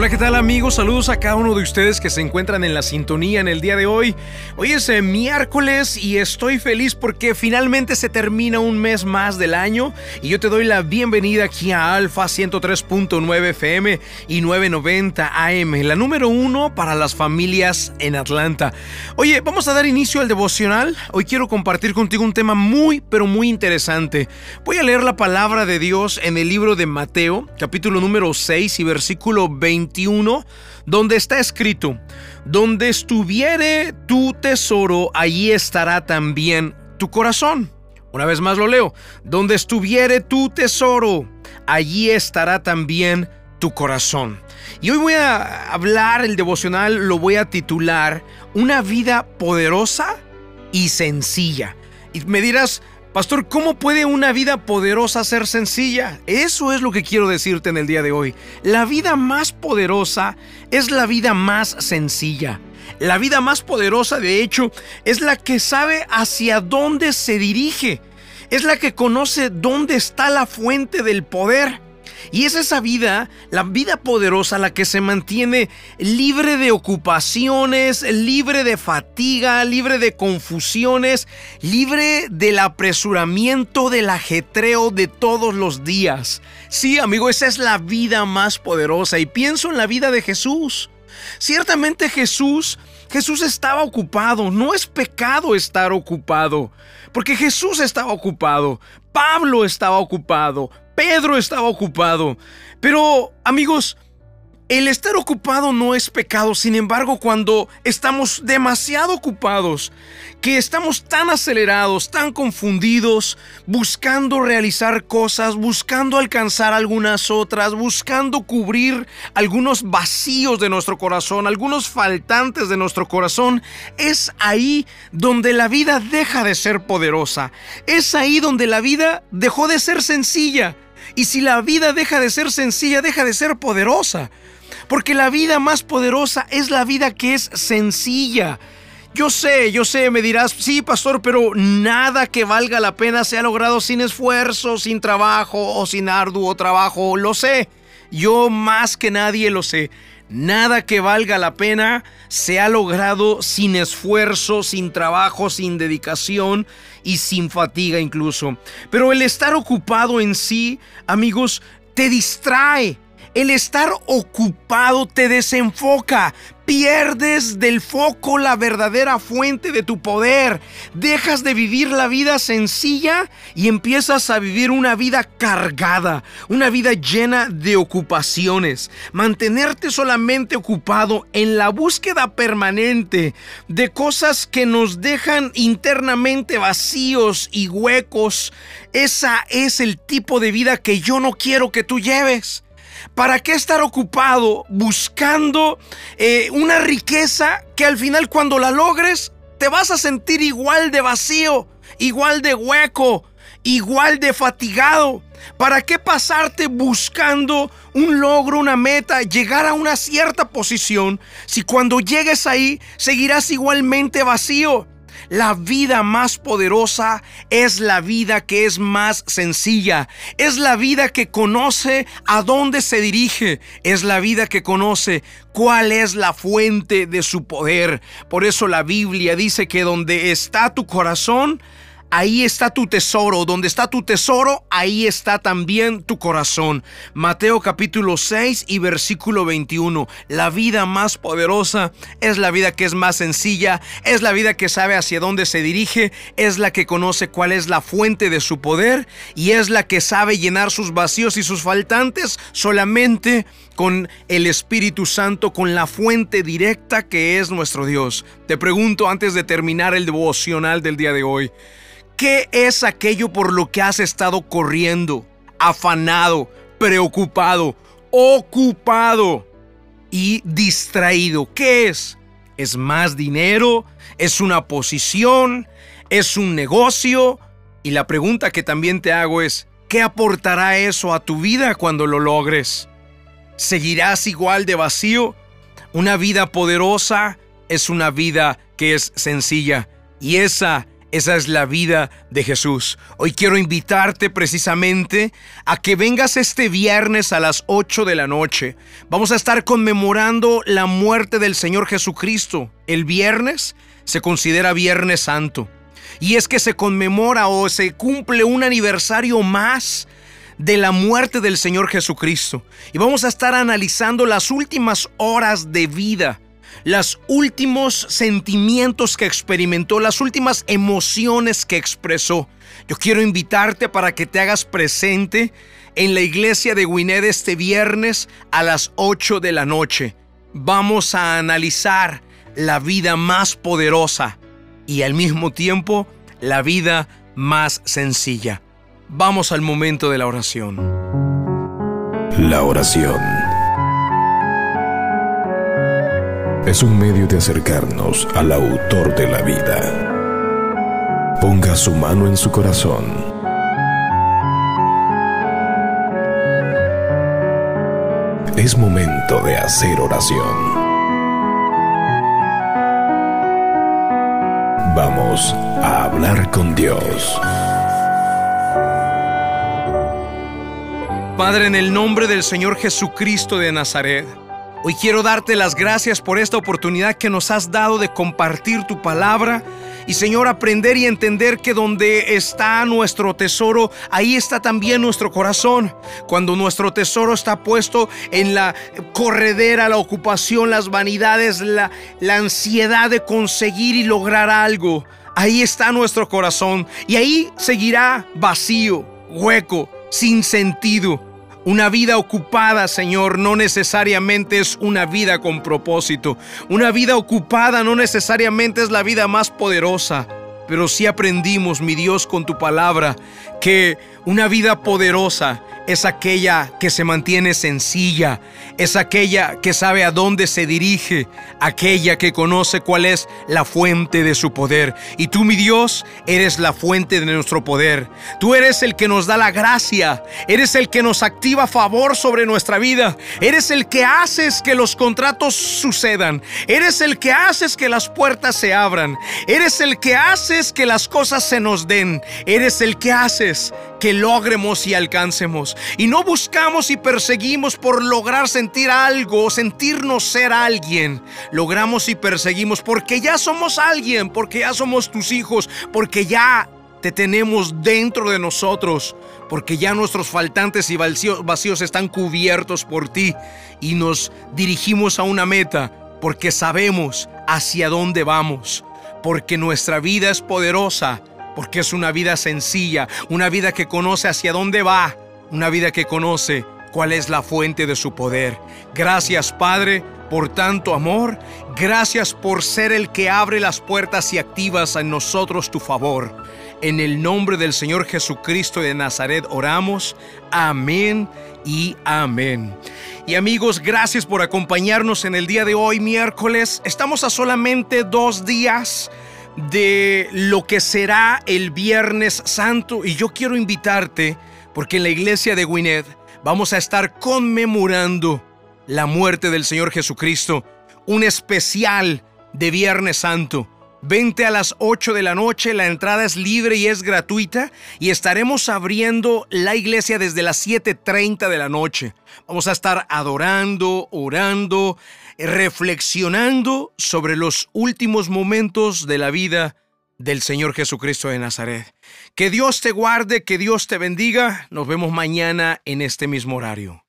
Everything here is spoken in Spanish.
Hola, ¿qué tal amigos? Saludos a cada uno de ustedes que se encuentran en la sintonía en el día de hoy. Hoy es eh, miércoles y estoy feliz porque finalmente se termina un mes más del año y yo te doy la bienvenida aquí a Alfa 103.9 FM y 990 AM, la número uno para las familias en Atlanta. Oye, vamos a dar inicio al devocional. Hoy quiero compartir contigo un tema muy, pero muy interesante. Voy a leer la palabra de Dios en el libro de Mateo, capítulo número 6 y versículo 20 donde está escrito, donde estuviere tu tesoro, allí estará también tu corazón. Una vez más lo leo, donde estuviere tu tesoro, allí estará también tu corazón. Y hoy voy a hablar, el devocional lo voy a titular, Una vida poderosa y sencilla. Y me dirás, Pastor, ¿cómo puede una vida poderosa ser sencilla? Eso es lo que quiero decirte en el día de hoy. La vida más poderosa es la vida más sencilla. La vida más poderosa, de hecho, es la que sabe hacia dónde se dirige. Es la que conoce dónde está la fuente del poder. Y es esa vida, la vida poderosa, la que se mantiene libre de ocupaciones, libre de fatiga, libre de confusiones, libre del apresuramiento, del ajetreo de todos los días. Sí, amigo, esa es la vida más poderosa. Y pienso en la vida de Jesús. Ciertamente Jesús, Jesús estaba ocupado. No es pecado estar ocupado. Porque Jesús estaba ocupado. Pablo estaba ocupado. Pedro estaba ocupado. Pero, amigos, el estar ocupado no es pecado, sin embargo, cuando estamos demasiado ocupados, que estamos tan acelerados, tan confundidos, buscando realizar cosas, buscando alcanzar algunas otras, buscando cubrir algunos vacíos de nuestro corazón, algunos faltantes de nuestro corazón, es ahí donde la vida deja de ser poderosa, es ahí donde la vida dejó de ser sencilla. Y si la vida deja de ser sencilla, deja de ser poderosa. Porque la vida más poderosa es la vida que es sencilla. Yo sé, yo sé, me dirás, sí, pastor, pero nada que valga la pena se ha logrado sin esfuerzo, sin trabajo o sin arduo trabajo. Lo sé, yo más que nadie lo sé. Nada que valga la pena se ha logrado sin esfuerzo, sin trabajo, sin dedicación y sin fatiga incluso. Pero el estar ocupado en sí, amigos, te distrae. El estar ocupado te desenfoca, pierdes del foco la verdadera fuente de tu poder, dejas de vivir la vida sencilla y empiezas a vivir una vida cargada, una vida llena de ocupaciones. Mantenerte solamente ocupado en la búsqueda permanente de cosas que nos dejan internamente vacíos y huecos, esa es el tipo de vida que yo no quiero que tú lleves. ¿Para qué estar ocupado buscando eh, una riqueza que al final cuando la logres te vas a sentir igual de vacío, igual de hueco, igual de fatigado? ¿Para qué pasarte buscando un logro, una meta, llegar a una cierta posición si cuando llegues ahí seguirás igualmente vacío? La vida más poderosa es la vida que es más sencilla. Es la vida que conoce a dónde se dirige. Es la vida que conoce cuál es la fuente de su poder. Por eso la Biblia dice que donde está tu corazón, ahí está tu tesoro. Donde está tu tesoro, ahí está también tu corazón. Mateo capítulo 6 y versículo 21. La vida más poderosa es la vida que es más sencilla, es la vida que sabe hacia dónde se dirige, es la que conoce cuál es la fuente de su poder y es la que sabe llenar sus vacíos y sus faltantes solamente con el Espíritu Santo, con la fuente directa que es nuestro Dios. Te pregunto antes de terminar el devocional del día de hoy, ¿Qué es aquello por lo que has estado corriendo, afanado, preocupado, ocupado y distraído? ¿Qué es? ¿Es más dinero? ¿Es una posición? ¿Es un negocio? Y la pregunta que también te hago es, ¿qué aportará eso a tu vida cuando lo logres? ¿Seguirás igual de vacío? Una vida poderosa es una vida que es sencilla y esa Esa es la vida de Jesús. Hoy quiero invitarte precisamente a que vengas este viernes a las 8 de la noche. Vamos a estar conmemorando la muerte del Señor Jesucristo. El viernes se considera Viernes Santo. Y es que se conmemora o se cumple un aniversario más de la muerte del Señor Jesucristo. Y vamos a estar analizando las últimas horas de vida los últimos sentimientos que experimentó, las últimas emociones que expresó. Yo quiero invitarte para que te hagas presente en la iglesia de Gwynedd este viernes a las 8 de la noche. Vamos a analizar la vida más poderosa y al mismo tiempo la vida más sencilla. Vamos al momento de la oración. La oración es un medio de acercarnos al autor de la vida. Ponga su mano en su corazón. Es momento de hacer oración. Vamos a hablar con Dios. Padre, en el nombre del Señor Jesucristo de Nazaret, Hoy quiero darte las gracias por esta oportunidad que nos has dado de compartir tu palabra y Señor aprender y entender que donde está nuestro tesoro, ahí está también nuestro corazón. Cuando nuestro tesoro está puesto en la corredera, la ocupación, las vanidades, la, la ansiedad de conseguir y lograr algo, ahí está nuestro corazón y ahí seguirá vacío, hueco, sin sentido. Una vida ocupada, Señor, no necesariamente es una vida con propósito. Una vida ocupada no necesariamente es la vida más poderosa. Pero sí aprendimos, mi Dios, con tu palabra, que una vida poderosa es aquella que se mantiene sencilla, es aquella que sabe a dónde se dirige, aquella que conoce cuál es la fuente de su poder. Y tú, mi Dios, eres la fuente de nuestro poder. Tú eres el que nos da la gracia, eres el que nos activa favor sobre nuestra vida, eres el que haces que los contratos sucedan, eres el que haces que las puertas se abran, eres el que haces que las cosas se nos den, eres el que haces que logremos y alcancemos. Y no buscamos y perseguimos por lograr sentir algo, sentirnos ser alguien. Logramos y perseguimos porque ya somos alguien, porque ya somos tus hijos, porque ya te tenemos dentro de nosotros, porque ya nuestros faltantes y vacíos están cubiertos por ti y nos dirigimos a una meta porque sabemos hacia dónde vamos, porque nuestra vida es poderosa porque es una vida sencilla, una vida que conoce hacia dónde va, una vida que conoce cuál es la fuente de su poder. Gracias Padre por tanto amor, gracias por ser el que abre las puertas y activas en nosotros tu favor. En el nombre del Señor Jesucristo de Nazaret oramos. Amén y amén. Y amigos, gracias por acompañarnos en el día de hoy, miércoles. Estamos a solamente dos días de lo que será el Viernes Santo y yo quiero invitarte porque en la iglesia de Gwynedd vamos a estar conmemorando la muerte del Señor Jesucristo, un especial de Viernes Santo. Vente a las 8 de la noche, la entrada es libre y es gratuita y estaremos abriendo la iglesia desde las 7.30 de la noche. Vamos a estar adorando, orando, reflexionando sobre los últimos momentos de la vida del Señor Jesucristo de Nazaret. Que Dios te guarde, que Dios te bendiga. Nos vemos mañana en este mismo horario.